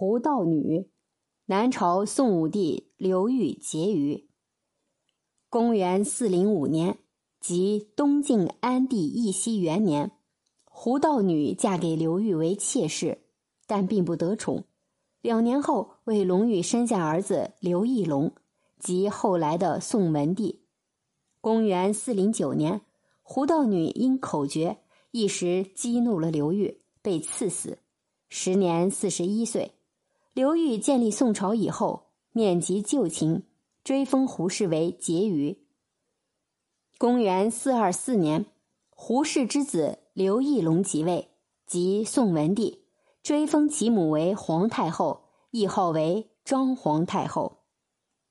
胡道女，南朝宋武帝刘裕结余。公元四零五年，即东晋安帝义熙元年，胡道女嫁给刘裕为妾室，但并不得宠。两年后，为龙裕生下儿子刘义隆，即后来的宋文帝。公元四零九年，胡道女因口诀一时激怒了刘裕，被赐死，时年四十一岁。刘裕建立宋朝以后，免及旧情。追封胡氏为婕妤。公元四二四年，胡氏之子刘义隆即位，即宋文帝，追封其母为皇太后，谥号为庄皇太后。